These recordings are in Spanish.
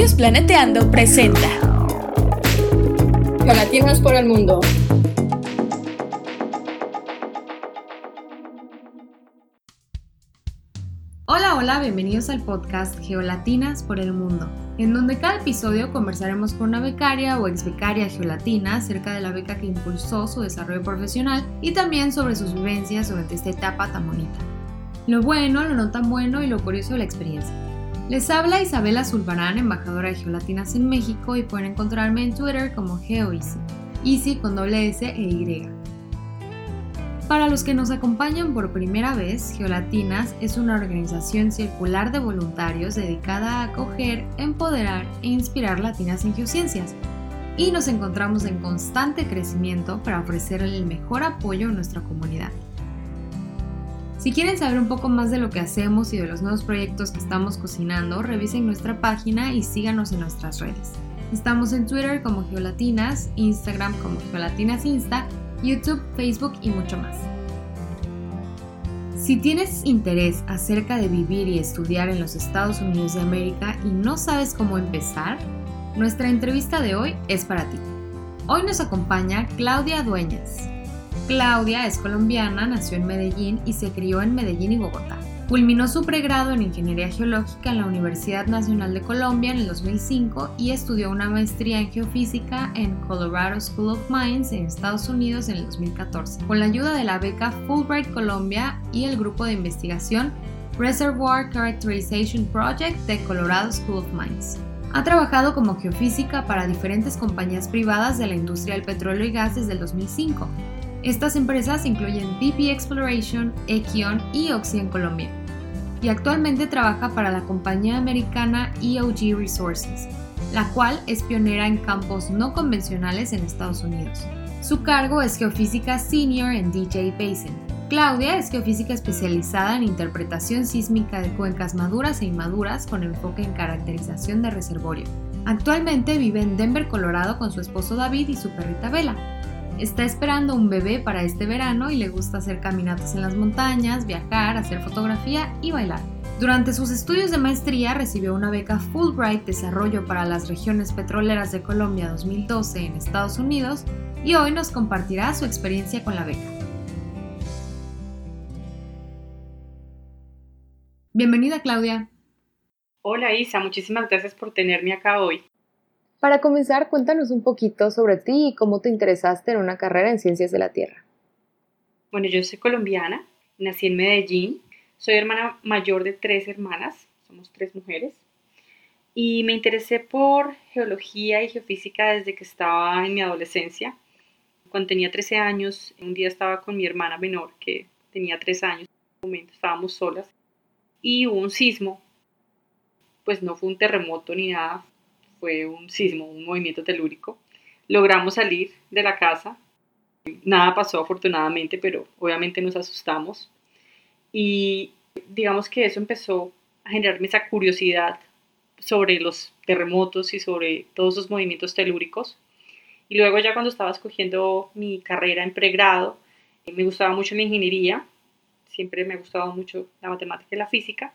Estudios Planeteando presenta Geolatinas por el mundo. Hola, hola, bienvenidos al podcast Geolatinas por el Mundo, en donde cada episodio conversaremos con una becaria o ex becaria geolatina acerca de la beca que impulsó su desarrollo profesional y también sobre sus vivencias durante esta etapa tan bonita. Lo bueno, lo no tan bueno y lo curioso de la experiencia. Les habla Isabela Zulbarán, embajadora de Geolatinas en México y pueden encontrarme en Twitter como GeoEasy, Easy con doble S e Y. Para los que nos acompañan por primera vez, Geolatinas es una organización circular de voluntarios dedicada a acoger, empoderar e inspirar latinas en geociencias. Y nos encontramos en constante crecimiento para ofrecer el mejor apoyo a nuestra comunidad. Si quieren saber un poco más de lo que hacemos y de los nuevos proyectos que estamos cocinando, revisen nuestra página y síganos en nuestras redes. Estamos en Twitter como Geolatinas, Instagram como Geolatinas Insta, YouTube, Facebook y mucho más. Si tienes interés acerca de vivir y estudiar en los Estados Unidos de América y no sabes cómo empezar, nuestra entrevista de hoy es para ti. Hoy nos acompaña Claudia Dueñas, Claudia es colombiana, nació en Medellín y se crió en Medellín y Bogotá. Culminó su pregrado en Ingeniería Geológica en la Universidad Nacional de Colombia en el 2005 y estudió una maestría en Geofísica en Colorado School of Mines en Estados Unidos en el 2014, con la ayuda de la beca Fulbright Colombia y el grupo de investigación Reservoir Characterization Project de Colorado School of Mines. Ha trabajado como geofísica para diferentes compañías privadas de la industria del petróleo y gas desde el 2005 estas empresas incluyen BP Exploration, Ekion y Oxy en Colombia. Y actualmente trabaja para la compañía americana EOG Resources, la cual es pionera en campos no convencionales en Estados Unidos. Su cargo es geofísica senior en DJ Basin. Claudia es geofísica especializada en interpretación sísmica de cuencas maduras e inmaduras con enfoque en caracterización de reservorio. Actualmente vive en Denver, Colorado con su esposo David y su perrita Vela. Está esperando un bebé para este verano y le gusta hacer caminatas en las montañas, viajar, hacer fotografía y bailar. Durante sus estudios de maestría recibió una beca Fulbright Desarrollo para las Regiones Petroleras de Colombia 2012 en Estados Unidos y hoy nos compartirá su experiencia con la beca. Bienvenida Claudia. Hola Isa, muchísimas gracias por tenerme acá hoy. Para comenzar, cuéntanos un poquito sobre ti y cómo te interesaste en una carrera en ciencias de la Tierra. Bueno, yo soy colombiana, nací en Medellín, soy hermana mayor de tres hermanas, somos tres mujeres, y me interesé por geología y geofísica desde que estaba en mi adolescencia. Cuando tenía 13 años, un día estaba con mi hermana menor, que tenía 3 años, en un momento estábamos solas, y hubo un sismo, pues no fue un terremoto ni nada, fue un sismo, un movimiento telúrico. Logramos salir de la casa. Nada pasó afortunadamente, pero obviamente nos asustamos. Y digamos que eso empezó a generarme esa curiosidad sobre los terremotos y sobre todos esos movimientos telúricos. Y luego ya cuando estaba escogiendo mi carrera en pregrado, eh, me gustaba mucho la ingeniería, siempre me ha gustado mucho la matemática y la física.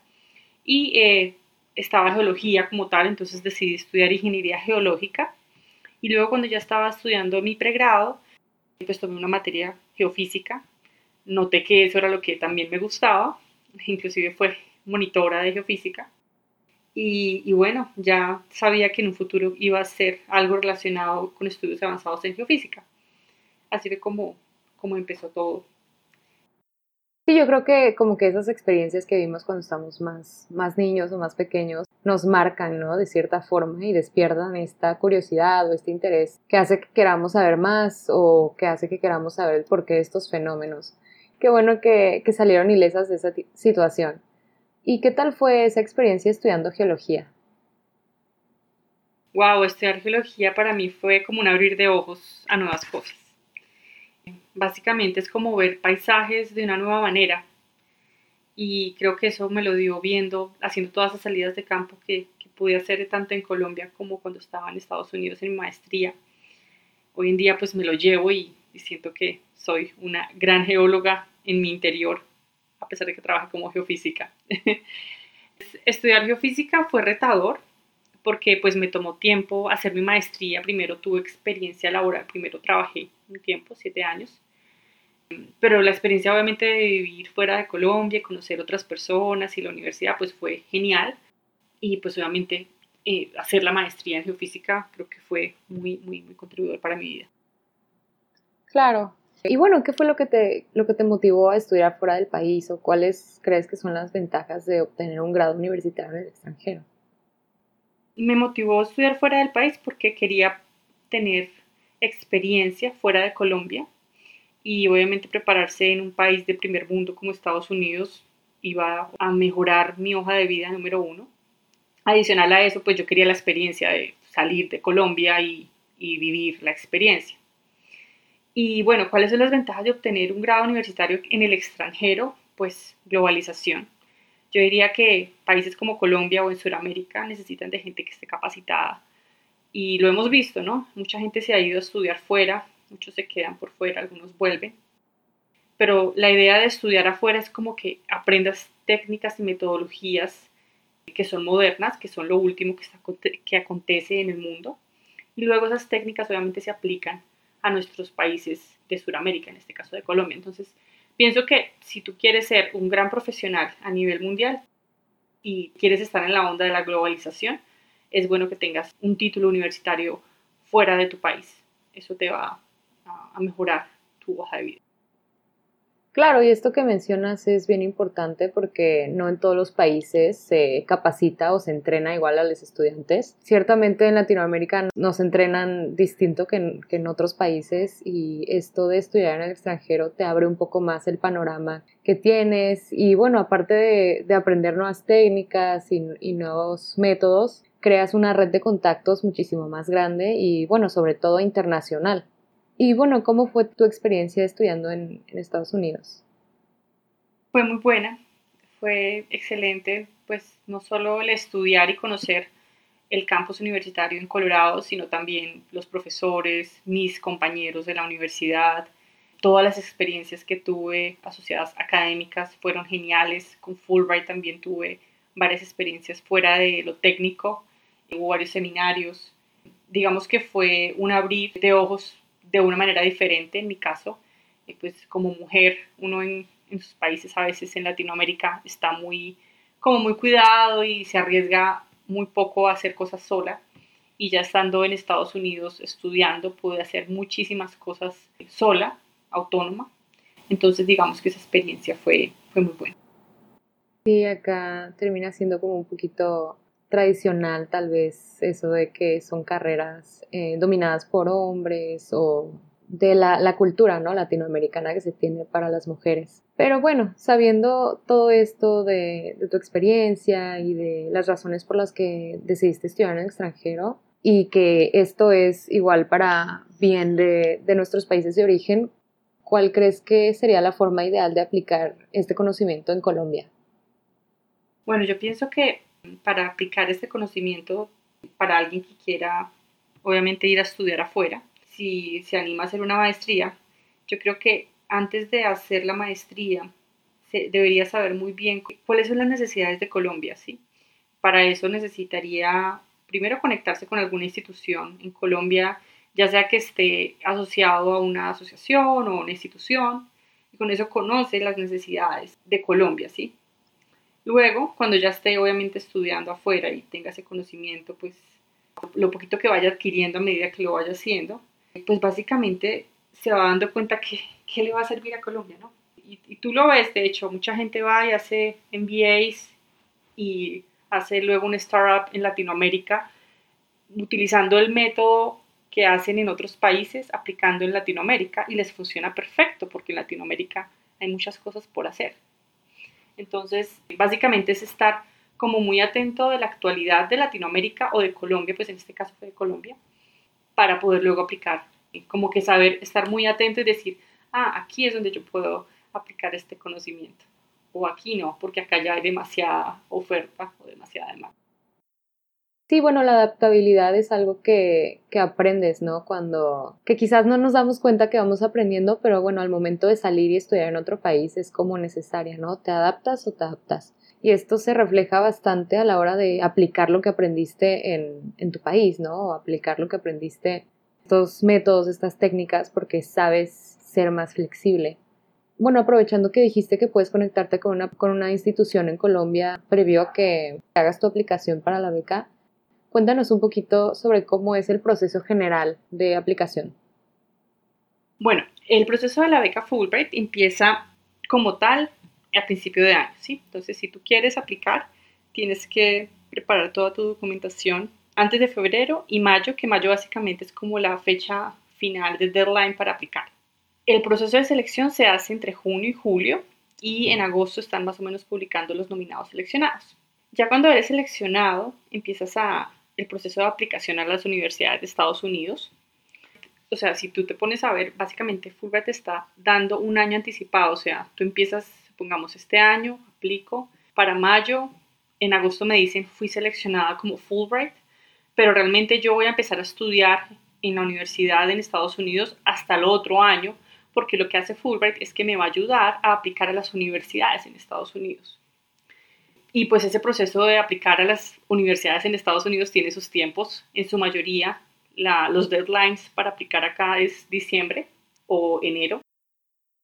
Y eh, estaba geología como tal, entonces decidí estudiar ingeniería geológica. Y luego cuando ya estaba estudiando mi pregrado, pues tomé una materia geofísica. Noté que eso era lo que también me gustaba, inclusive fue monitora de geofísica. Y, bueno, ya sabía que en un futuro iba a ser algo relacionado con estudios avanzados en geofísica. Así fue como, como empezó todo. Sí, yo creo que como que esas experiencias que vimos cuando estamos más, más niños o más pequeños nos marcan, ¿no? De cierta forma y despiertan esta curiosidad o este interés que hace que queramos saber más o que hace que queramos saber por qué estos fenómenos. Qué bueno que, que salieron ilesas de esa situación. ¿Y qué tal fue esa experiencia estudiando geología? Wow, estudiar geología para mí fue como un abrir de ojos a nuevas cosas básicamente es como ver paisajes de una nueva manera. Y creo que eso me lo dio viendo, haciendo todas esas salidas de campo que, pude hacer tanto en Colombia como cuando estaba en Estados Unidos en maestría. Hoy en día pues me lo llevo y, siento que soy una gran geóloga en mi interior, a pesar de que trabajo como geofísica. Estudiar geofísica fue retador porque pues me tomó tiempo hacer mi maestría. Primero tuve experiencia laboral, primero trabajé un tiempo, siete años. Pero la experiencia obviamente de vivir fuera de Colombia, conocer otras personas y la universidad pues fue genial. Y pues obviamente eh, hacer la maestría en geofísica creo que fue muy, muy, muy contribuidor para mi vida. Claro. Y bueno, ¿qué fue lo que te, lo que te motivó a estudiar fuera del país o cuáles crees que son las ventajas de obtener un grado universitario en el extranjero? Me motivó a estudiar fuera del país porque quería tener experiencia fuera de Colombia y obviamente prepararse en un país de primer mundo como Estados Unidos iba a mejorar mi hoja de vida número uno Adicional a eso, pues yo quería la experiencia de salir de Colombia y, vivir la experiencia. Y bueno, ¿cuáles son las ventajas de obtener un grado universitario en el extranjero? Pues globalización. Yo diría que países como Colombia o en Sudamérica necesitan de gente que esté capacitada. Y lo hemos visto, ¿no? Mucha gente se ha ido a estudiar fuera, muchos se quedan por fuera, algunos vuelven. Pero la idea de estudiar afuera es como que aprendas técnicas y metodologías que son modernas, que son lo último que, está, que acontece en el mundo. Y luego esas técnicas obviamente se aplican a nuestros países de Sudamérica, en este caso de Colombia. Entonces, pienso que si tú quieres ser un gran profesional a nivel mundial y quieres estar en la onda de la globalización, es bueno que tengas un título universitario fuera de tu país. Eso te va a mejorar tu hoja de vida. Claro, y esto que mencionas es bien importante porque no en todos los países se capacita o se entrena igual a los estudiantes. Ciertamente en Latinoamérica nos entrenan distinto que en, otros países y esto de estudiar en el extranjero te abre un poco más el panorama que tienes y bueno, aparte de, aprender nuevas técnicas y, nuevos métodos, creas una red de contactos muchísimo más grande y bueno, sobre todo internacional. Y bueno, ¿cómo fue tu experiencia estudiando en, Estados Unidos? Fue muy buena, fue excelente, pues no solo el estudiar y conocer el campus universitario en Colorado, sino también los profesores, mis compañeros de la universidad, todas las experiencias que tuve asociadas académicas fueron geniales. Con Fulbright también tuve varias experiencias fuera de lo técnico, hubo varios seminarios. Digamos que fue un abrir de ojos de una manera diferente en mi caso. y pues como mujer, uno en, sus países, a veces en Latinoamérica, está muy, como muy cuidado y se arriesga muy poco a hacer cosas sola. Y ya estando en Estados Unidos estudiando, pude hacer muchísimas cosas sola, autónoma. Entonces, digamos que esa experiencia fue, fue muy buena. Sí, acá termina siendo como un poquito tradicional tal vez eso de que son carreras eh, dominadas por hombres o de la, cultura ¿no? latinoamericana que se tiene para las mujeres. Pero bueno, sabiendo todo esto de, tu experiencia y de las razones por las que decidiste estudiar en el extranjero y que esto es igual para bien de, de nuestros países de origen, ¿cuál crees que sería la forma ideal de aplicar este conocimiento en Colombia? Bueno, yo pienso que para aplicar este conocimiento para alguien que quiera, obviamente, ir a estudiar afuera. Si se anima a hacer una maestría, yo creo que antes de hacer la maestría, se debería saber muy bien cuáles son las necesidades de Colombia, ¿sí? Para eso necesitaría primero conectarse con alguna institución en Colombia, ya sea que esté asociado a una asociación o una institución, y con eso conoce las necesidades de Colombia, ¿sí? Luego, cuando ya esté obviamente estudiando afuera y tenga ese conocimiento, pues lo poquito que vaya adquiriendo a medida que lo vaya haciendo, pues básicamente se va dando cuenta que, que le va a servir a Colombia, ¿no? Y, y, tú lo ves, de hecho, mucha gente va y hace MBAs y hace luego un startup en Latinoamérica utilizando el método que hacen en otros países, aplicando en Latinoamérica y les funciona perfecto porque en Latinoamérica hay muchas cosas por hacer. Entonces, básicamente es estar como muy atento de la actualidad de Latinoamérica o de Colombia, pues en este caso fue de Colombia, para poder luego aplicar. Como que saber estar muy atento y decir, ah, aquí es donde yo puedo aplicar este conocimiento. O aquí no, porque acá ya hay demasiada oferta o demasiada demanda. Sí, bueno, la adaptabilidad es algo que, que, aprendes, ¿no? Cuando, que quizás no nos damos cuenta que vamos aprendiendo, pero bueno, al momento de salir y estudiar en otro país es como necesaria, ¿no? Te adaptas o te adaptas. Y esto se refleja bastante a la hora de aplicar lo que aprendiste en, en tu país, ¿no? O aplicar lo que aprendiste, estos métodos, estas técnicas, porque sabes ser más flexible. Bueno, aprovechando que dijiste que puedes conectarte con una, con una institución en Colombia previo a que hagas tu aplicación para la beca, cuéntanos un poquito sobre cómo es el proceso general de aplicación. Bueno, el proceso de la beca Fulbright empieza como tal a principio de año, ¿sí? Entonces, si tú quieres aplicar, tienes que preparar toda tu documentación antes de febrero y mayo, que mayo básicamente es como la fecha final de deadline para aplicar. El proceso de selección se hace entre junio y julio y en agosto están más o menos publicando los nominados seleccionados. Ya cuando eres seleccionado, empiezas a, el proceso de aplicación a las universidades de Estados Unidos. O sea, si tú te pones a ver, básicamente Fulbright está dando un año anticipado. O sea, tú empiezas pongamos este año, aplico, para mayo, en agosto me dicen fui seleccionada como Fulbright, pero realmente yo voy a empezar a estudiar en la universidad en Estados Unidos hasta el otro año, porque lo que hace Fulbright es que me va a ayudar a aplicar a las universidades en Estados Unidos. Y pues ese proceso de aplicar a las universidades en Estados Unidos tiene sus tiempos. En su mayoría, los deadlines para aplicar acá es diciembre o enero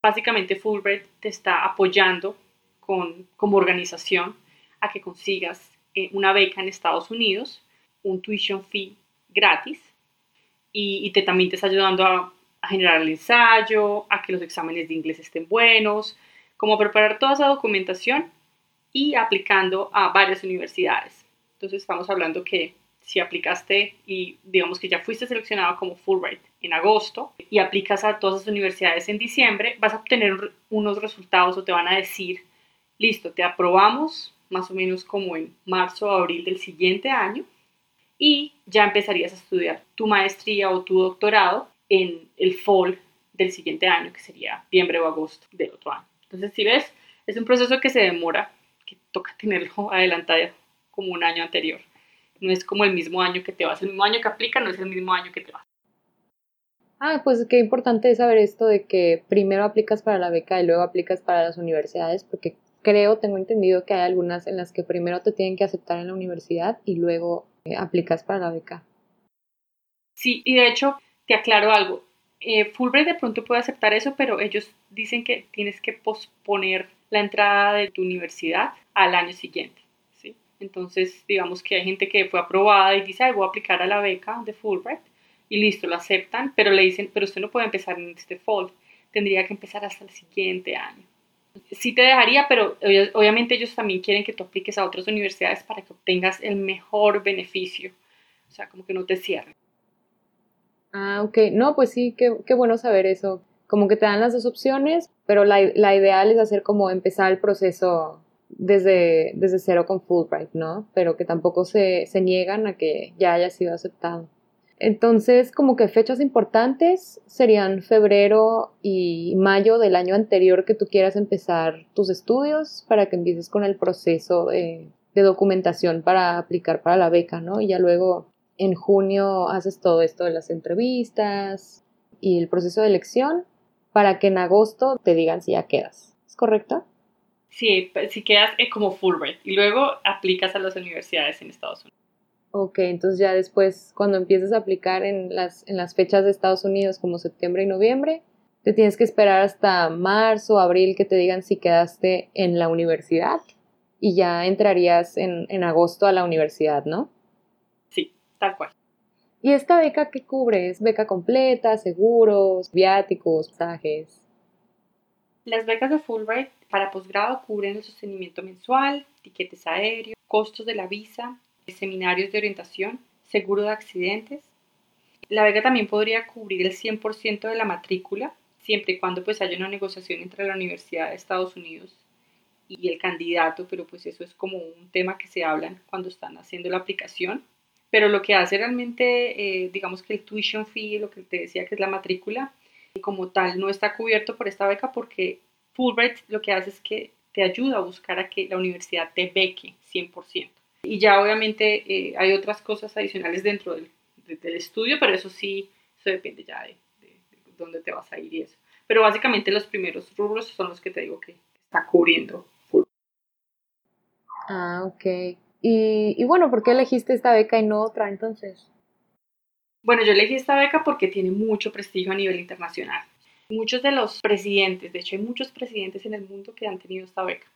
básicamente Fulbright te está apoyando con, como organización a que consigas eh, una beca en Estados Unidos, un tuition fee gratis y, te, también te está ayudando a, a, generar el ensayo, a que los exámenes de inglés estén buenos, como preparar toda esa documentación y aplicando a varias universidades. Entonces estamos hablando que si aplicaste y digamos que ya fuiste seleccionado como Fulbright en agosto y aplicas a todas las universidades en diciembre, vas a obtener unos resultados o te van a decir, listo, te aprobamos más o menos como en marzo o abril del siguiente año y ya empezarías a estudiar tu maestría o tu doctorado en el fall del siguiente año, que sería noviembre o agosto del otro año. Entonces, si ves, es un proceso que se demora, toca tenerlo adelantado como un año anterior. No es como el mismo año que te vas, el mismo año que aplica no es el mismo año que te vas. Ah, pues qué importante es saber esto de que primero aplicas para la beca y luego aplicas para las universidades, porque creo, tengo entendido que hay algunas en las que primero te tienen que aceptar en la universidad y luego eh, aplicas para la beca. Sí, y de hecho, te aclaro algo. Eh, Fulbright de pronto puede aceptar eso, pero ellos dicen que tienes que posponer la entrada de tu universidad al año siguiente. ¿sí? Entonces, digamos que hay gente que fue aprobada y dice, Ay, voy a aplicar a la beca de Fulbright y listo, lo aceptan, pero le dicen, pero usted no puede empezar en este fall, tendría que empezar hasta el siguiente año. Sí te dejaría, pero obviamente ellos también quieren que tú apliques a otras universidades para que obtengas el mejor beneficio, o sea, como que no te cierren. Ah, ok, no, pues sí, qué, qué bueno saber eso. Como que te dan las dos opciones, pero la, la ideal es hacer como empezar el proceso desde, desde cero con Fulbright, ¿no? Pero que tampoco se, se niegan a que ya haya sido aceptado. Entonces, como que fechas importantes serían febrero y mayo del año anterior que tú quieras empezar tus estudios para que empieces con el proceso de, documentación para aplicar para la beca, ¿no? Y ya luego en junio haces todo esto de las entrevistas y el proceso de elección para que en agosto te digan si ya quedas. ¿Es correcto? Sí, si quedas eh, como Fulbright y luego aplicas a las universidades en Estados Unidos. Ok, entonces ya después, cuando empieces a aplicar en las, en las fechas de Estados Unidos como septiembre y noviembre, te tienes que esperar hasta marzo o abril que te digan si quedaste en la universidad y ya entrarías en, en agosto a la universidad, ¿no? Sí, tal cual. ¿Y esta beca qué cubre? ¿Es beca completa, seguros, viáticos, pasajes? Las becas de Fulbright para posgrado cubren el sostenimiento mensual, tiquetes aéreos, costos de la visa, seminarios de orientación, seguro de accidentes. La beca también podría cubrir el 100% de la matrícula, siempre y cuando pues haya una negociación entre la Universidad de Estados Unidos y el candidato, pero pues eso es como un tema que se hablan cuando están haciendo la aplicación. Pero lo que hace realmente, eh, digamos que el tuition fee, lo que te decía que es la matrícula, como tal no está cubierto por esta beca porque Fulbright lo que hace es que te ayuda a buscar a que la universidad te beque 100%. Y ya obviamente eh, hay otras cosas adicionales dentro del, estudio, pero eso sí, eso depende ya de, dónde te vas a ir y eso. Pero básicamente los primeros rubros son los que te digo que está cubriendo Ah, ok. Y, bueno, ¿por qué elegiste esta beca y no otra entonces? Bueno, yo elegí esta beca porque tiene mucho prestigio a nivel internacional. Muchos de los presidentes, de hecho hay muchos presidentes en el mundo que han tenido esta beca.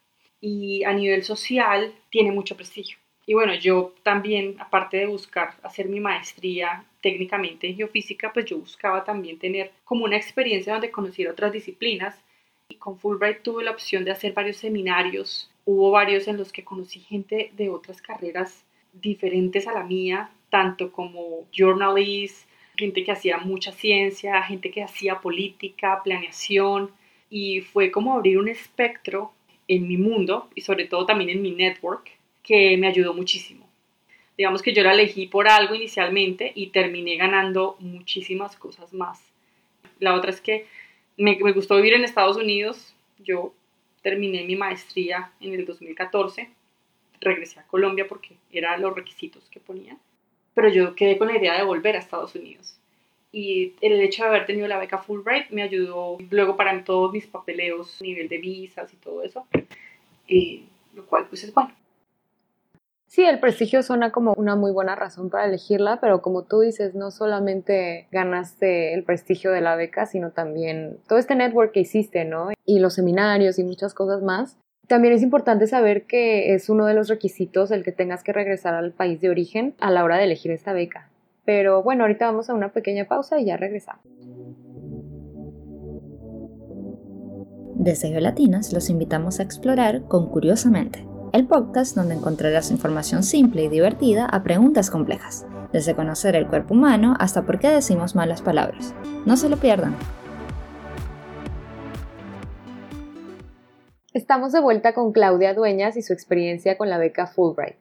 Y a nivel social tiene mucho prestigio. Y bueno, yo también, aparte de buscar hacer mi maestría técnicamente en geofísica, pues yo buscaba también tener como una experiencia donde conociera otras disciplinas. Y con Fulbright tuve la opción de hacer varios seminarios. Hubo varios en los que conocí gente de otras carreras diferentes a la mía, tanto como journalists, gente que hacía mucha ciencia, gente que hacía política, planeación. Y fue como abrir un espectro en mi mundo y sobre todo también en mi network que me ayudó muchísimo. Digamos que yo la elegí por algo inicialmente y terminé ganando muchísimas cosas más. La otra es que me, gustó vivir en Estados Unidos. Yo terminé mi maestría en el 2014. Regresé a Colombia porque eran los requisitos que ponían. Pero yo quedé con la idea de volver a Estados Unidos. Y el hecho de haber tenido la beca Fulbright me ayudó luego para todos mis papeleos, nivel de visas y todo eso. Eh, lo cual pues es bueno. Sí, el prestigio suena como una muy buena razón para elegirla, pero como tú dices, no solamente ganaste el prestigio de la beca, sino también todo este network que hiciste, ¿no? Y los seminarios y muchas cosas más. También es importante saber que es uno de los requisitos el que tengas que regresar al país de origen a la hora de elegir esta beca. Pero bueno, ahorita vamos a una pequeña pausa y ya regresamos. Desde Geolatinas los invitamos a explorar con Curiosamente el podcast donde encontrarás información simple y divertida a preguntas complejas, desde conocer el cuerpo humano hasta por qué decimos malas palabras. No se lo pierdan. Estamos de vuelta con Claudia Dueñas y su experiencia con la beca Fulbright.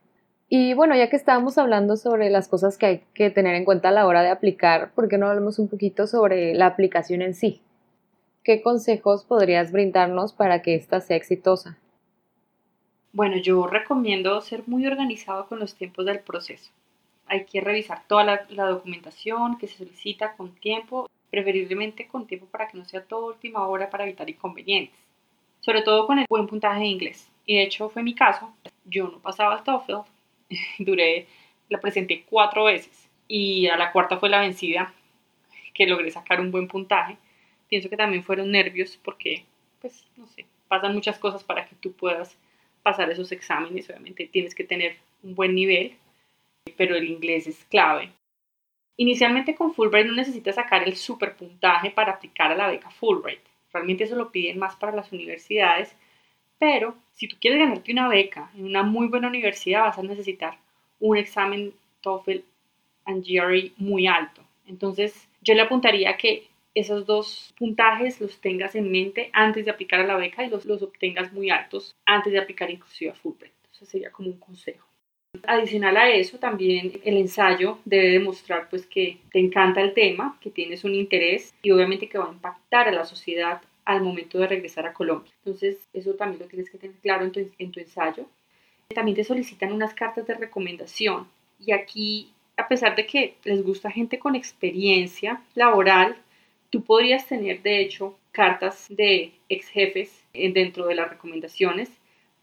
Y bueno, ya que estábamos hablando sobre las cosas que hay que tener en cuenta a la hora de aplicar, ¿por qué no hablamos un poquito sobre la aplicación en sí? ¿Qué consejos podrías brindarnos para que ésta sea exitosa? Bueno, yo recomiendo ser muy organizado con los tiempos del proceso. Hay que revisar toda la, documentación que se solicita con tiempo, preferiblemente con tiempo para que no sea toda última hora para evitar inconvenientes. Sobre todo con el buen puntaje de inglés. Y de hecho fue mi caso. Yo no pasaba el TOEFL. Duré, la presenté cuatro veces. Y a la cuarta fue la vencida, que logré sacar un buen puntaje. Pienso que también fueron nervios porque, pues, no sé, pasan muchas cosas para que tú puedas pasar esos exámenes, obviamente tienes que tener un buen nivel, pero el inglés es clave. Inicialmente con Fulbright no necesitas sacar el super puntaje para aplicar a la beca Fulbright. Realmente eso lo piden más para las universidades, pero si tú quieres ganarte una beca en una muy buena universidad vas a necesitar un examen TOEFL and GRE muy alto. Entonces yo le apuntaría que esos dos puntajes los tengas en mente antes de aplicar a la beca y los, los obtengas muy altos antes de aplicar inclusive a Fulbright. Eso sería como un consejo. Adicional a eso, también el ensayo debe demostrar pues que te encanta el tema, que tienes un interés y obviamente que va a impactar a la sociedad al momento de regresar a Colombia. Entonces, eso también lo tienes que tener claro en tu, en tu ensayo. También te solicitan unas cartas de recomendación y aquí, a pesar de que les gusta gente con experiencia laboral, Tú podrías tener, de hecho, cartas de ex jefes dentro de las recomendaciones,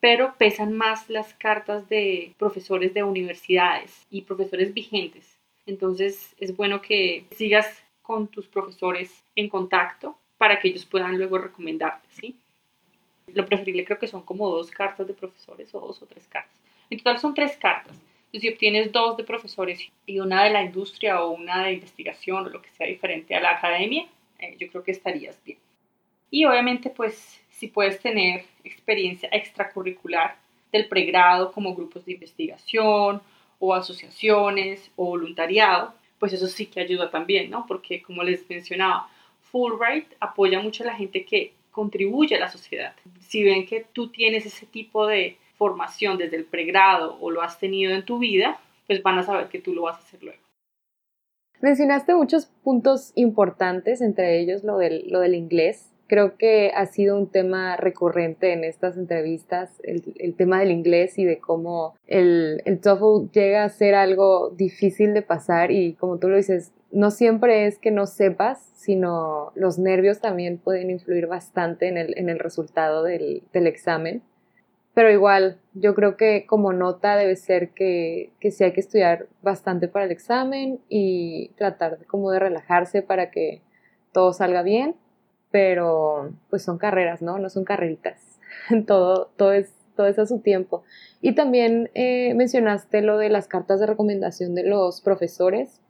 pero pesan más las cartas de profesores de universidades y profesores vigentes. Entonces es bueno que sigas con tus profesores en contacto para que ellos puedan luego recomendarte, ¿sí? Lo preferible creo que son como dos cartas de profesores o dos o tres cartas. En total son tres cartas. Si obtienes dos de profesores y una de la industria o una de investigación o lo que sea diferente a la academia, eh, yo creo que estarías bien. Y obviamente, pues, si puedes tener experiencia extracurricular del pregrado como grupos de investigación o asociaciones o voluntariado, pues eso sí que ayuda también, ¿no? Porque como les mencionaba, Fulbright apoya mucho a la gente que contribuye a la sociedad. Si ven que tú tienes ese tipo de formación desde el pregrado o lo has tenido en tu vida, pues van a saber que tú lo vas a hacer luego. Mencionaste muchos puntos importantes, entre ellos lo del, lo del inglés. Creo que ha sido un tema recurrente en estas entrevistas, el, tema del inglés y de cómo el, el TOEFL llega a ser algo difícil de pasar y como tú lo dices, no siempre es que no sepas, sino los nervios también pueden influir bastante en el, en el resultado del, del examen. Pero igual, yo creo que como nota debe ser que, que sí hay que estudiar bastante para el examen y tratar como de relajarse para que todo salga bien, pero pues son carreras, ¿no? No son carreritas. todo, todo, es, todo es a su tiempo. Y también eh, mencionaste lo de las cartas de recomendación de los profesores.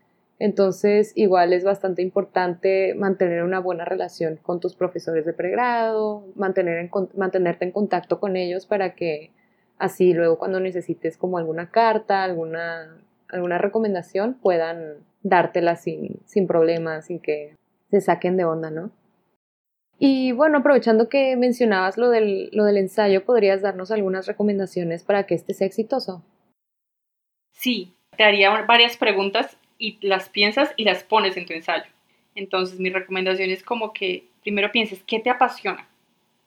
Entonces, igual es bastante importante mantener una buena relación con tus profesores de pregrado, mantener en, mantenerte en contacto con ellos para que así luego cuando necesites como alguna carta, alguna, alguna recomendación, puedan dártela sin, sin problemas, sin que se saquen de onda, ¿no? Y bueno, aprovechando que mencionabas lo del, lo del ensayo, ¿podrías darnos algunas recomendaciones para que este sea exitoso? Sí, te haría varias preguntas y las piensas y las pones en tu ensayo. Entonces mi recomendación es como que primero pienses qué te apasiona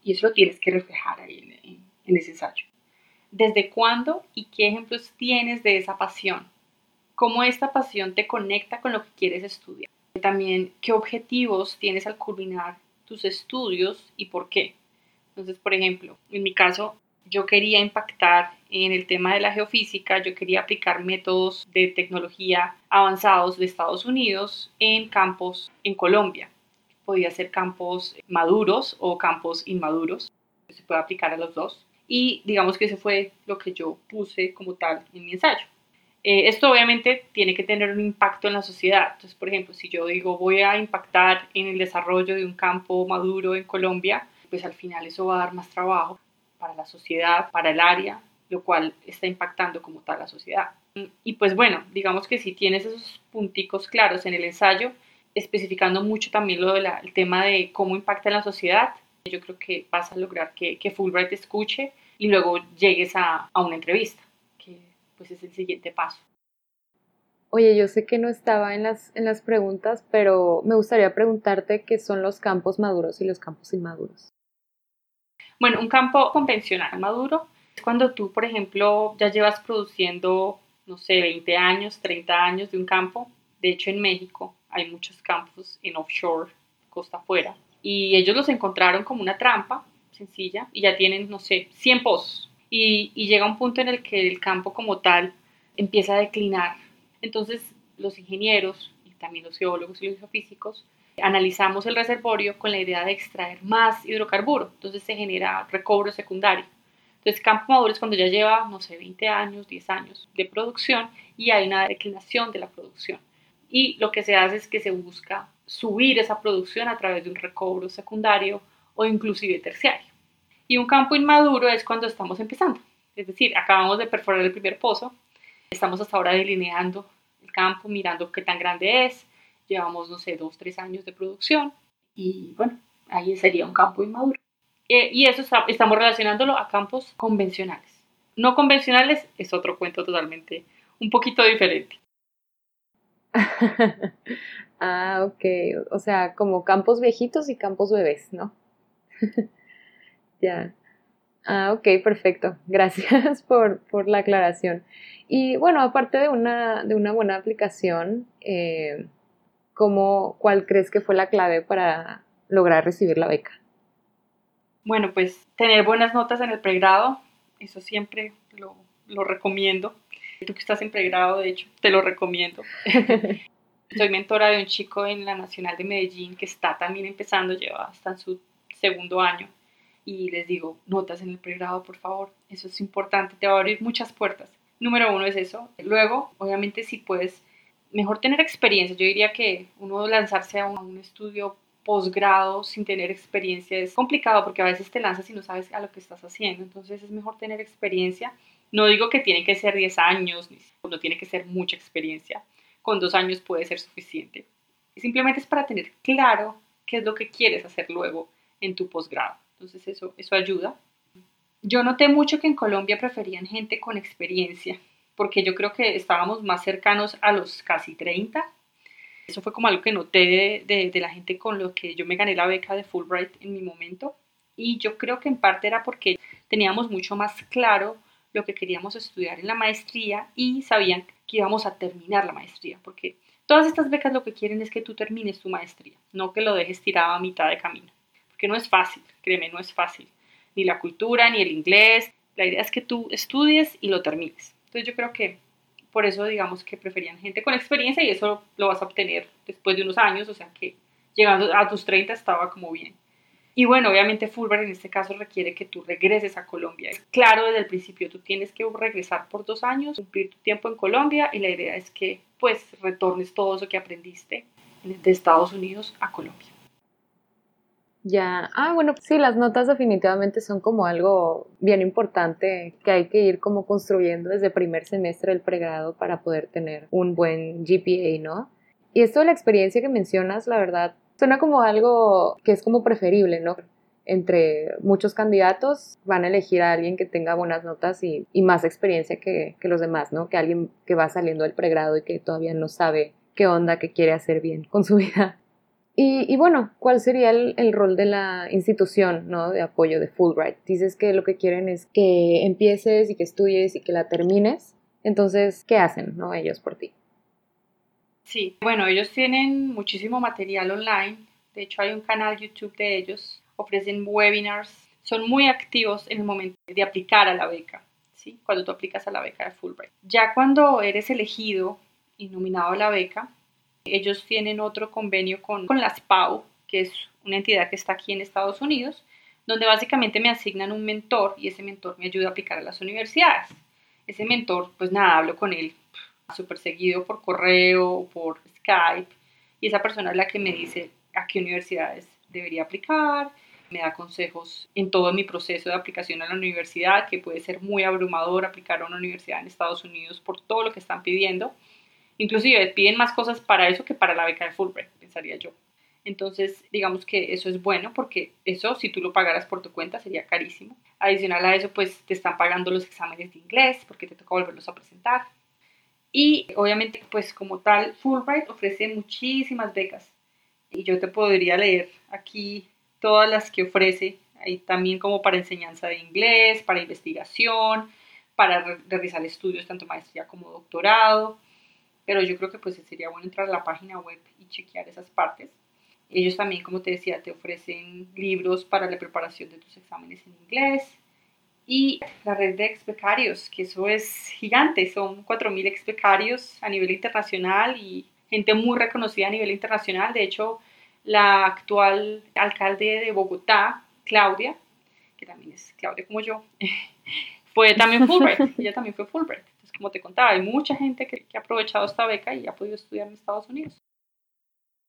y eso lo tienes que reflejar ahí en, en ese ensayo. ¿Desde cuándo y qué ejemplos tienes de esa pasión? ¿Cómo esta pasión te conecta con lo que quieres estudiar? También, ¿qué objetivos tienes al culminar tus estudios y por qué? Entonces, por ejemplo, en mi caso, yo quería impactar en el tema de la geofísica, yo quería aplicar métodos de tecnología avanzados de Estados Unidos en campos en Colombia. Podía ser campos maduros o campos inmaduros, se puede aplicar a los dos. Y digamos que ese fue lo que yo puse como tal en mi ensayo. Eh, esto obviamente tiene que tener un impacto en la sociedad. Entonces, por ejemplo, si yo digo voy a impactar en el desarrollo de un campo maduro en Colombia, pues al final eso va a dar más trabajo para la sociedad, para el área, lo cual está impactando como tal la sociedad. Y pues bueno, digamos que si tienes esos punticos claros en el ensayo, especificando mucho también lo del tema de cómo impacta en la sociedad, yo creo que vas a lograr que, que Fulbright te escuche y luego llegues a, a una entrevista, que pues es el siguiente paso. Oye, yo sé que no estaba en las, en las preguntas, pero me gustaría preguntarte qué son los campos maduros y los campos inmaduros. Bueno, un campo convencional maduro es cuando tú, por ejemplo, ya llevas produciendo, no sé, 20 años, 30 años de un campo. De hecho, en México hay muchos campos en offshore, costa afuera. Y ellos los encontraron como una trampa sencilla y ya tienen, no sé, 100 pozos. Y, y llega un punto en el que el campo como tal empieza a declinar. Entonces, los ingenieros y también los geólogos y los geofísicos analizamos el reservorio con la idea de extraer más hidrocarburo, entonces se genera recobro secundario. Entonces, campo maduro es cuando ya lleva, no sé, 20 años, 10 años de producción y hay una declinación de la producción. Y lo que se hace es que se busca subir esa producción a través de un recobro secundario o inclusive terciario. Y un campo inmaduro es cuando estamos empezando. Es decir, acabamos de perforar el primer pozo, estamos hasta ahora delineando el campo, mirando qué tan grande es, llevamos, no sé, dos, tres años de producción y bueno, ahí sería un campo inmaduro. Eh, y eso estamos relacionándolo a campos convencionales. No convencionales es otro cuento totalmente, un poquito diferente. ah, ok. O sea, como campos viejitos y campos bebés, ¿no? ya. Ah, ok, perfecto. Gracias por, por, la aclaración. Y bueno, aparte de una, de una buena aplicación, eh, ¿cómo, ¿cuál crees que fue la clave para lograr recibir la beca? Bueno, pues tener buenas notas en el pregrado, eso siempre lo, lo recomiendo. Tú que estás en pregrado, de hecho, te lo recomiendo. Soy mentora de un chico en la Nacional de Medellín que está también empezando, lleva hasta su segundo año. Y les digo, notas en el pregrado, por favor. Eso es importante, te va a abrir muchas puertas. Número uno es eso. Luego, obviamente, si puedes mejor tener experiencia. Yo diría que uno lanzarse a un, estudio posgrado sin tener experiencia es complicado porque a veces te lanzas y no sabes a lo que estás haciendo. Entonces es mejor tener experiencia. No digo que tiene que ser 10 años, no tiene que ser mucha experiencia. Con dos años puede ser suficiente. Simplemente es para tener claro qué es lo que quieres hacer luego en tu posgrado. Entonces eso, eso ayuda. Yo noté mucho que en Colombia preferían gente con experiencia porque yo creo que estábamos más cercanos a los casi 30. Eso fue como algo que noté de, la gente con lo que yo me gané la beca de Fulbright en mi momento. Y yo creo que en parte era porque teníamos mucho más claro lo que queríamos estudiar en la maestría y sabían que íbamos a terminar la maestría, porque todas estas becas lo que quieren es que tú termines tu maestría, no que lo dejes tirado a mitad de camino, porque no es fácil, créeme, no es fácil, ni la cultura, ni el inglés, La idea es que tú estudies y lo termines. Entonces yo creo que por eso digamos que preferían gente con experiencia y eso lo vas a obtener después de unos años, o sea que llegando a tus 30 estaba como bien. Y bueno, obviamente Fulbright en este caso requiere que tú regreses a Colombia. Claro, desde el principio tú tienes que regresar por dos años, cumplir tu tiempo en Colombia y la idea es que pues retornes todo eso que aprendiste de Estados Unidos a Colombia. Ya, ah, bueno, sí, las notas definitivamente son como algo bien importante que hay que ir como construyendo desde primer semestre del pregrado para poder tener un buen GPA, ¿no? Y esto de la experiencia que mencionas, la verdad, suena como algo que es como preferible, ¿no? Entre muchos candidatos van a elegir a alguien que tenga buenas notas y, más experiencia que, que los demás, ¿no? Que alguien que va saliendo del pregrado y que todavía no sabe qué onda, qué quiere hacer bien con su vida. Y, bueno, ¿cuál sería el, rol de la institución ¿no? de apoyo de Fulbright? Dices que lo que quieren es que empieces y que estudies y que la termines. Entonces, ¿qué hacen ¿no? ellos por ti? Sí, bueno, ellos tienen muchísimo material online. De hecho, hay un canal YouTube de ellos. Ofrecen webinars. Son muy activos en el momento de aplicar a la beca. ¿sí? Cuando tú aplicas a la beca de Fulbright. Ya cuando eres elegido y nominado a la beca, ellos tienen otro convenio con, con la SPAU, que es una entidad que está aquí en Estados Unidos, donde básicamente me asignan un mentor y ese mentor me ayuda a aplicar a las universidades. Ese mentor, pues nada, hablo con él súper seguido por correo, por Skype, y esa persona es la que me dice a qué universidades debería aplicar, me da consejos en todo mi proceso de aplicación a la universidad, que puede ser muy abrumador aplicar a una universidad en Estados Unidos por todo lo que están pidiendo. Inclusive piden más cosas para eso que para la beca de Fulbright, pensaría yo. Entonces, digamos que eso es bueno porque eso, si tú lo pagaras por tu cuenta, sería carísimo. Adicional a eso, pues te están pagando los exámenes de inglés porque te toca volverlos a presentar. Y obviamente, pues como tal, Fulbright ofrece muchísimas becas. Y yo te podría leer aquí todas las que ofrece. Ahí también como para enseñanza de inglés, para investigación, para realizar estudios tanto maestría como doctorado pero yo creo que pues sería bueno entrar a la página web y chequear esas partes. Ellos también, como te decía, te ofrecen libros para la preparación de tus exámenes en inglés y la red de ex becarios, que eso es gigante, son 4.000 ex becarios a nivel internacional y gente muy reconocida a nivel internacional. De hecho, la actual alcalde de Bogotá, Claudia, que también es Claudia como yo, fue también Fulbright, ella también fue Fulbright como te contaba, hay mucha gente que, ha aprovechado esta beca y ha podido estudiar en Estados Unidos.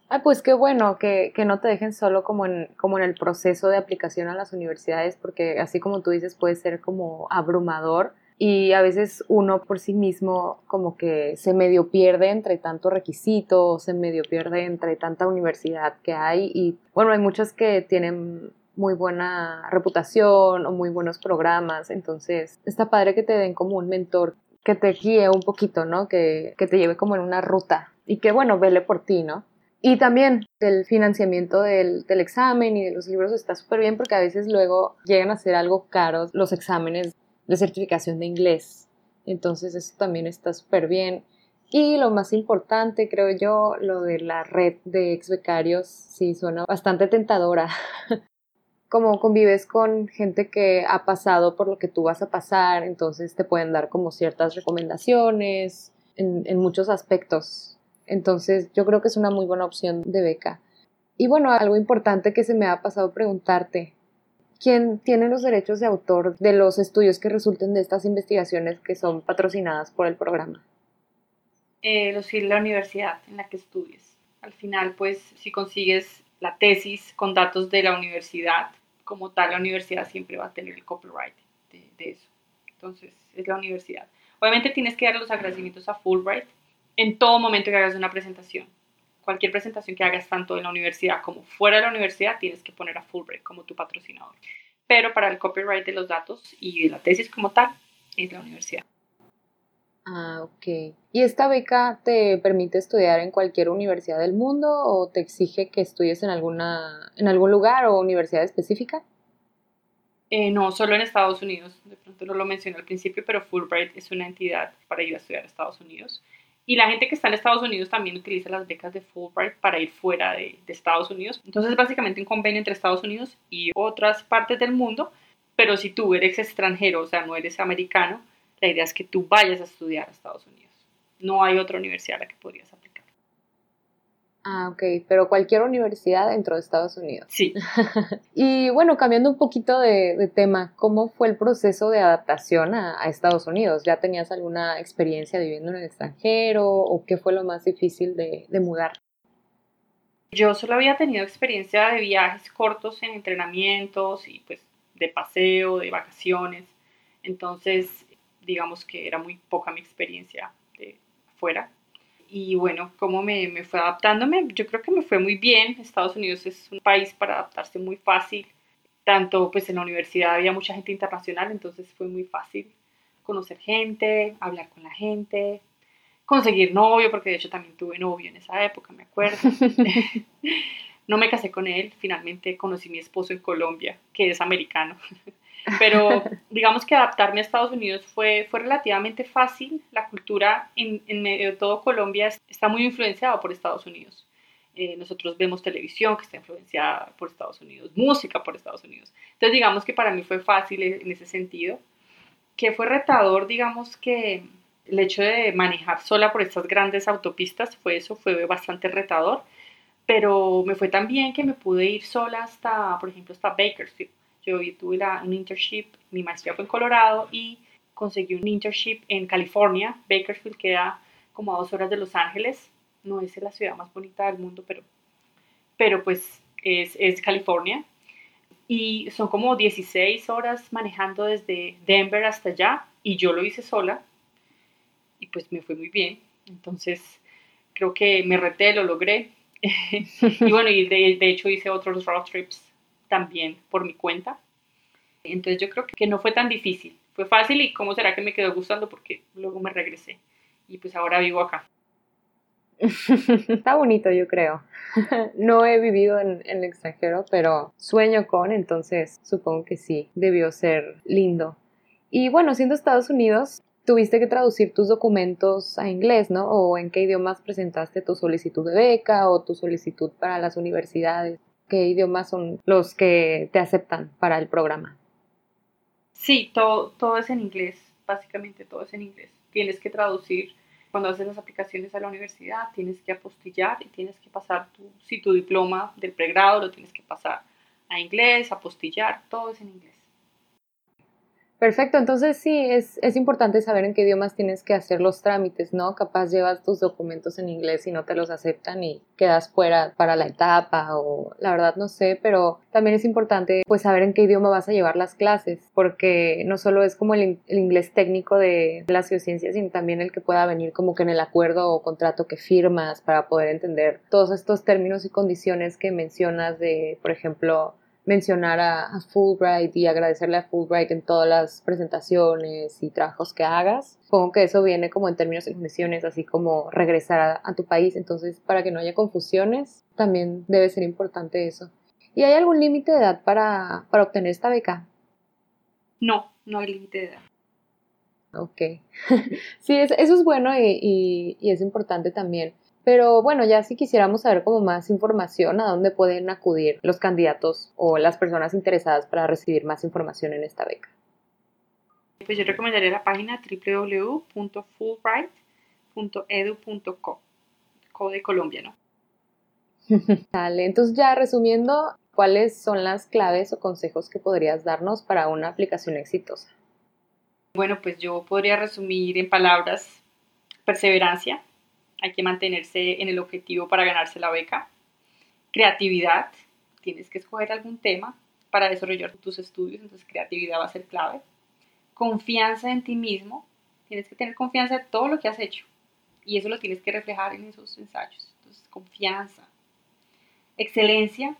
Ah, pues qué bueno que, que, no te dejen solo como en, como en el proceso de aplicación a las universidades, porque así como tú dices puede ser como abrumador y a veces uno por sí mismo como que se medio pierde entre tanto requisito, se medio pierde entre tanta universidad que hay y bueno, hay muchas que tienen muy buena reputación o muy buenos programas, entonces está padre que te den como un mentor que te guíe un poquito, ¿no? Que, que te lleve como en una ruta y que, bueno, vele por ti, ¿no? Y también el financiamiento del, del examen y de los libros está súper bien porque a veces luego llegan a ser algo caros los exámenes de certificación de inglés. Entonces eso también está súper bien. Y lo más importante, creo yo, lo de la red de ex becarios, sí suena bastante tentadora. como convives con gente que ha pasado por lo que tú vas a pasar, entonces te pueden dar como ciertas recomendaciones en, muchos aspectos. Entonces yo creo que es una muy buena opción de beca. Y bueno, algo importante que se me ha pasado preguntarte, ¿quién tiene los derechos de autor de los estudios que resulten de estas investigaciones que son patrocinadas por el programa? Eh, los la universidad en la que estudies. Al final, pues, si consigues la tesis con datos de la universidad, como tal la universidad siempre va a tener el copyright de, eso. Entonces, es la universidad. Obviamente tienes que dar los agradecimientos a Fulbright en todo momento que hagas una presentación. Cualquier presentación que hagas tanto en la universidad como fuera de la universidad, tienes que poner a Fulbright como tu patrocinador. Pero para el copyright de los datos y de la tesis como tal, es la universidad. Ah, ok. ¿Y esta beca te permite estudiar en cualquier universidad del mundo o te exige que estudies en, alguna, en algún lugar o universidad específica? Eh, no, solo en Estados Unidos. De pronto no lo mencioné al principio, pero Fulbright es una entidad para ir a estudiar a Estados Unidos. Y la gente que está en Estados Unidos también utiliza las becas de Fulbright para ir fuera de, de Estados Unidos. Entonces, es básicamente un convenio entre Estados Unidos y otras partes del mundo pero si tú eres extranjero, o sea, no eres americano, la idea es que tú vayas a estudiar a Estados Unidos. No hay otra universidad a la que podrías aplicar. Ah, ok, pero cualquier universidad dentro de Estados Unidos. Sí. y bueno, cambiando un poquito de, tema, ¿cómo fue el proceso de adaptación a, Estados Unidos? ¿Ya tenías alguna experiencia viviendo en el extranjero o qué fue lo más difícil de, de mudar? Yo solo había tenido experiencia de viajes cortos en entrenamientos y pues de paseo, de vacaciones. Entonces, digamos que era muy poca mi experiencia de afuera y bueno, cómo me, me, fue adaptándome, yo creo que me fue muy bien. Estados Unidos es un país para adaptarse muy fácil. Tanto pues en la universidad había mucha gente internacional, entonces fue muy fácil conocer gente, hablar con la gente, conseguir novio, porque de hecho también tuve novio en esa época, me acuerdo. no me casé con él, finalmente conocí a mi esposo en Colombia, que es americano. Pero digamos que adaptarme a Estados Unidos fue, fue relativamente fácil. La cultura en, en medio de todo Colombia está muy influenciada por Estados Unidos. Eh, nosotros vemos televisión que está influenciada por Estados Unidos, música por Estados Unidos. Entonces digamos que para mí fue fácil en ese sentido. Que fue retador, digamos que el hecho de manejar sola por estas grandes autopistas fue eso, fue bastante retador. Pero me fue tan bien que me pude ir sola hasta, por ejemplo, hasta Bakersfield yo tuve un internship, mi maestría fue en Colorado y conseguí un internship en California. Bakersfield queda como a dos horas de Los Ángeles. No es la ciudad más bonita del mundo, pero, pero pues es, California. Y son como 16 horas manejando desde Denver hasta allá y yo lo hice sola y pues me fue muy bien. Entonces creo que me reté, lo logré. y bueno, y de hecho hice otros road trips también por mi cuenta. Entonces yo creo que no fue tan difícil. Fue fácil y cómo será que me quedó gustando porque luego me regresé y pues ahora vivo acá. Está bonito, yo creo. No he vivido en, en, el extranjero, pero sueño con, entonces supongo que sí, debió ser lindo. Y bueno, siendo Estados Unidos, tuviste que traducir tus documentos a inglés, ¿no? ¿O en qué idiomas presentaste tu solicitud de beca o tu solicitud para las universidades? Qué idiomas son los que te aceptan para el programa. Sí, todo, todo es en inglés, básicamente todo es en inglés. Tienes que traducir cuando haces las aplicaciones a la universidad, tienes que apostillar y tienes que pasar tu, si tu diploma del pregrado lo tienes que pasar a inglés, apostillar, todo es en inglés. Perfecto, entonces sí, es, es, importante saber en qué idiomas tienes que hacer los trámites, ¿no? Capaz llevas tus documentos en inglés y no te los aceptan y quedas fuera para la etapa o la verdad no sé, pero también es importante pues saber en qué idioma vas a llevar las clases, porque no solo es como el, el inglés técnico de las geociencias, sino también el que pueda venir como que en el acuerdo o contrato que firmas para poder entender todos estos términos y condiciones que mencionas de, por ejemplo, mencionar a, Fulbright y agradecerle a Fulbright en todas las presentaciones y trabajos que hagas. Supongo que eso viene como en términos y condiciones, así como regresar a, tu país. Entonces, para que no haya confusiones, también debe ser importante eso. ¿Y hay algún límite de edad para, para obtener esta beca? No, no hay límite de edad. Ok. sí, eso es bueno y es importante también. Pero bueno, ya si quisiéramos saber como más información, ¿a dónde pueden acudir los candidatos o las personas interesadas para recibir más información en esta beca? Pues yo recomendaría la página www.fulbright.edu.co, co de Colombia, ¿no? Dale, entonces ya resumiendo, ¿cuáles son las claves o consejos que podrías darnos para una aplicación exitosa? Bueno, pues yo podría resumir en palabras perseverancia, hay que mantenerse en el objetivo para ganarse la beca. Creatividad, tienes que escoger algún tema para desarrollar tus estudios, entonces creatividad va a ser clave. Confianza en ti mismo, tienes que tener confianza en todo lo que has hecho y eso lo tienes que reflejar en esos ensayos. Entonces, confianza. Excelencia,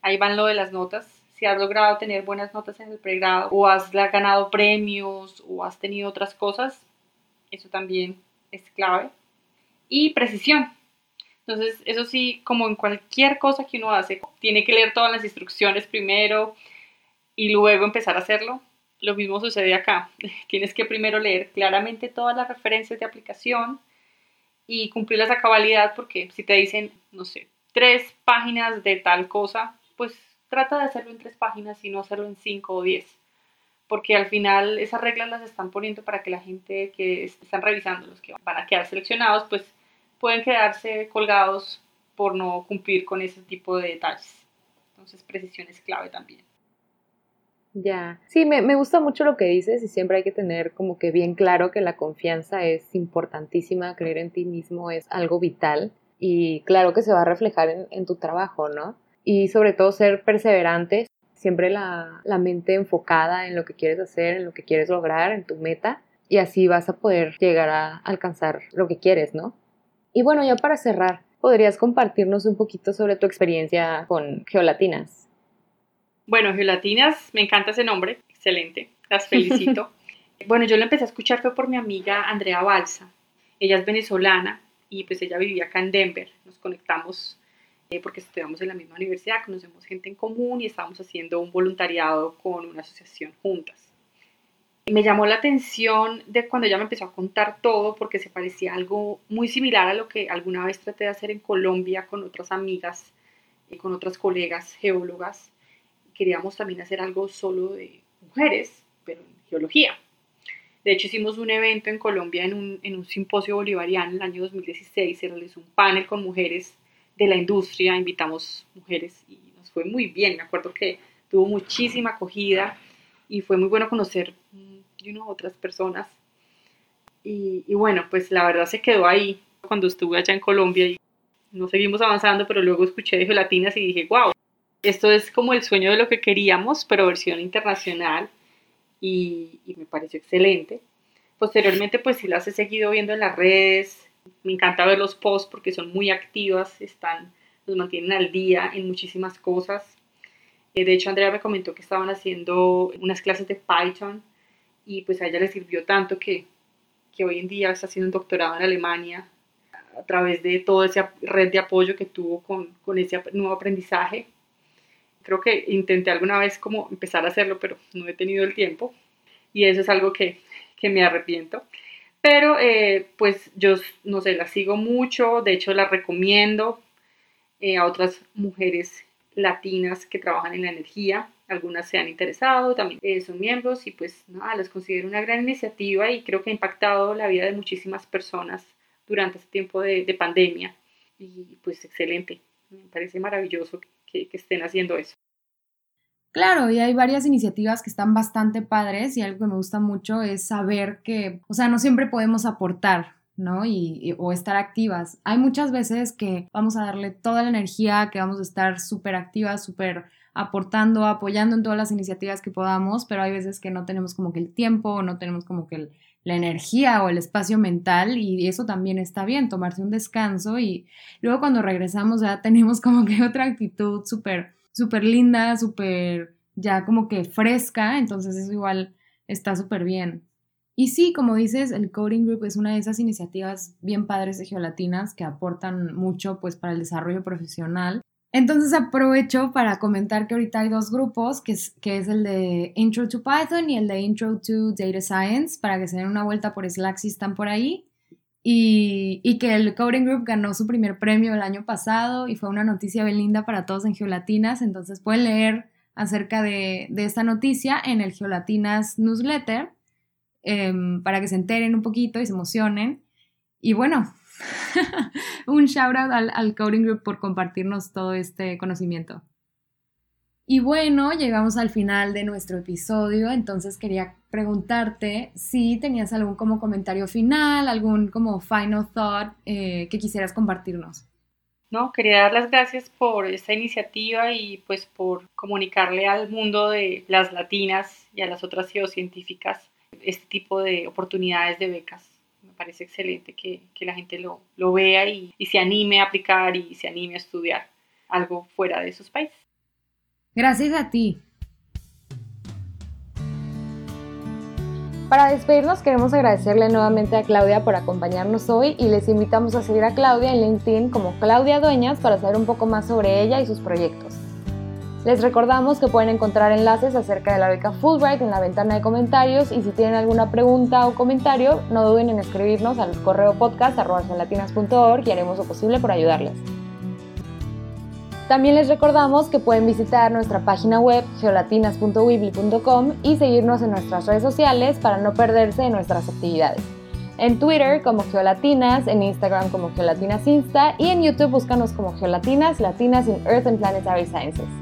ahí van lo de las notas. Si has logrado tener buenas notas en el pregrado o has ganado premios o has tenido otras cosas, eso también es clave y precisión. Entonces, eso sí, como en cualquier cosa que uno hace, tiene que leer todas las instrucciones primero y luego empezar a hacerlo. Lo mismo sucede acá. Tienes que primero leer claramente todas las referencias de aplicación y cumplirlas a cabalidad porque si te dicen, no sé, tres páginas de tal cosa, pues trata de hacerlo en tres páginas y no hacerlo en cinco o diez, porque al final esas reglas las están poniendo para que la gente que están revisando, los que van a quedar seleccionados, pues pueden quedarse colgados por no cumplir con ese tipo de detalles. Entonces, precisión es clave también. Ya, sí, me, me, gusta mucho lo que dices y siempre hay que tener como que bien claro que la confianza es importantísima, creer en ti mismo es algo vital y claro que se va a reflejar en, en tu trabajo, ¿no? Y sobre todo ser perseverante, siempre la, la mente enfocada en lo que quieres hacer, en lo que quieres lograr, en tu meta y así vas a poder llegar a alcanzar lo que quieres, ¿no? Y bueno, ya para cerrar, ¿podrías compartirnos un poquito sobre tu experiencia con Geolatinas? Bueno, Geolatinas, me encanta ese nombre, excelente, las felicito. bueno, yo lo empecé a escuchar fue por mi amiga Andrea Balsa. Ella es venezolana y pues ella vivía acá en Denver. Nos conectamos eh, porque estudiamos en la misma universidad, conocemos gente en común y estábamos haciendo un voluntariado con una asociación juntas. Me llamó la atención de cuando ella me empezó a contar todo porque se parecía algo muy similar a lo que alguna vez traté de hacer en Colombia con otras amigas, y con otras colegas geólogas queríamos también hacer algo solo de mujeres, pero en geología. De hecho, hicimos un evento en Colombia en un, en un simposio bolivariano en el año 2016. Se realizó un panel con mujeres de la industria, invitamos mujeres y nos fue muy bien. Me acuerdo que tuvo muchísima acogida y fue muy bueno conocer mm, a otras personas. Y, y, bueno, pues la verdad se quedó ahí cuando estuve allá en Colombia y no seguimos avanzando, pero luego escuché de gelatinas y dije, wow, esto es como el sueño de lo que queríamos, pero versión internacional y, me pareció excelente. Posteriormente, pues sí las he seguido viendo en las redes. Me encanta ver los posts porque son muy activas, están, nos mantienen al día en muchísimas cosas. Eh, de hecho, Andrea me comentó que estaban haciendo unas clases de Python y pues a ella le sirvió tanto que, que hoy en día está haciendo un doctorado en Alemania a través de toda esa red de apoyo que tuvo con, con ese nuevo aprendizaje creo que intenté alguna vez como empezar a hacerlo, pero no he tenido el tiempo y eso es algo que, que me arrepiento. Pero eh, pues yo no sé, la sigo mucho, de hecho la recomiendo eh, a otras mujeres latinas que trabajan en la energía. Algunas se han interesado, también eh, son miembros y pues nada, las considero una gran iniciativa y creo que ha impactado la vida de muchísimas personas durante este tiempo de, de pandemia. Y pues excelente, me parece maravilloso que, estén haciendo eso. Claro, y hay varias iniciativas que están bastante padres y algo que me gusta mucho es saber que, o sea, no siempre podemos aportar, ¿no? Y, o estar activas. Hay muchas veces que vamos a darle toda la energía, que vamos a estar súper activas, súper aportando, apoyando en todas las iniciativas que podamos, pero hay veces que no tenemos como que el tiempo, no tenemos como que la energía o el espacio mental y eso también está bien, tomarse un descanso y luego cuando regresamos ya tenemos como que otra actitud súper súper linda, súper ya como que fresca, entonces eso igual está súper bien. Y sí, como dices, el Coding Group es una de esas iniciativas bien padres de Geolatinas que aportan mucho pues para el desarrollo profesional. Entonces aprovecho para comentar que ahorita hay dos grupos, que es, que es el de Intro to Python y el de Intro to Data Science, para que se den una vuelta por Slack si están por ahí y, que el Coding Group ganó su primer premio el año pasado y fue una noticia bien linda para todos en Geolatinas, entonces pueden leer acerca de, esta noticia en el Geolatinas newsletter em, para que se enteren un poquito y se emocionen. Y bueno, un shout out al, al Coding Group por compartirnos todo este conocimiento. Y bueno, llegamos al final de nuestro episodio, entonces quería preguntarte si tenías algún como comentario final, algún como final thought eh, que quisieras compartirnos. No, quería dar las gracias por esta iniciativa y pues por comunicarle al mundo de las latinas y a las otras geocientíficas este tipo de oportunidades de becas. Me parece excelente que, la gente lo, vea y, y se anime a aplicar y se anime a estudiar algo fuera de esos países. Gracias a ti. Para despedirnos queremos agradecerle nuevamente a Claudia por acompañarnos hoy y les invitamos a seguir a Claudia en LinkedIn como Claudia Dueñas para saber un poco más sobre ella y sus proyectos. Les recordamos que pueden encontrar enlaces acerca de la beca Fulbright en la ventana de comentarios y si tienen alguna pregunta o comentario no duden en escribirnos al correo podcast y haremos lo posible por ayudarles. También les recordamos que pueden visitar nuestra página web geolatinas.weebly.com y seguirnos en nuestras redes sociales para no perderse de nuestras actividades. En Twitter como Geolatinas, en Instagram como Geolatinas Insta y en YouTube búscanos como Geolatinas, Latinas in Earth and Planetary Sciences.